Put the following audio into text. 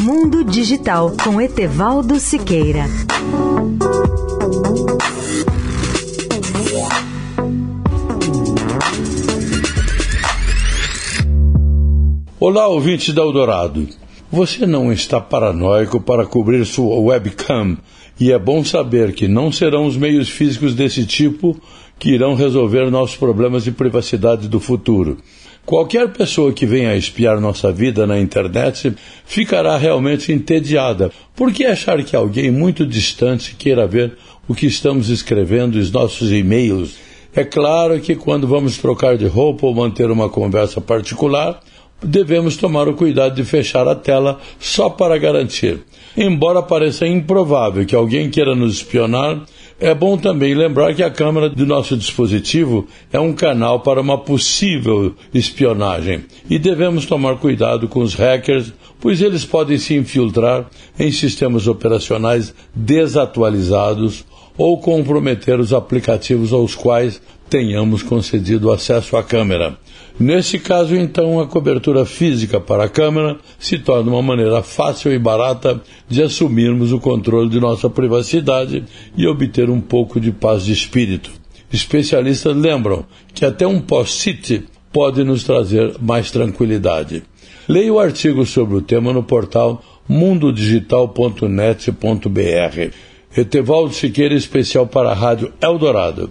Mundo Digital com Etevaldo Siqueira. Olá, ouvintes da Eldorado. Você não está paranoico para cobrir sua webcam e é bom saber que não serão os meios físicos desse tipo que irão resolver nossos problemas de privacidade do futuro. Qualquer pessoa que venha espiar nossa vida na internet ficará realmente entediada. Por que achar que alguém muito distante queira ver o que estamos escrevendo os nossos e-mails? É claro que quando vamos trocar de roupa ou manter uma conversa particular, devemos tomar o cuidado de fechar a tela só para garantir. Embora pareça improvável que alguém queira nos espionar, é bom também lembrar que a câmera do nosso dispositivo é um canal para uma possível espionagem. E devemos tomar cuidado com os hackers, pois eles podem se infiltrar em sistemas operacionais desatualizados ou comprometer os aplicativos aos quais tenhamos concedido acesso à câmera. Nesse caso, então, a cobertura física para a câmera se torna uma maneira fácil e barata de assumirmos o controle de nossa privacidade e obter um pouco de paz de espírito. Especialistas lembram que até um post-it pode nos trazer mais tranquilidade. Leia o artigo sobre o tema no portal mundodigital.net.br. Etevaldo Siqueira, especial para a Rádio Eldorado.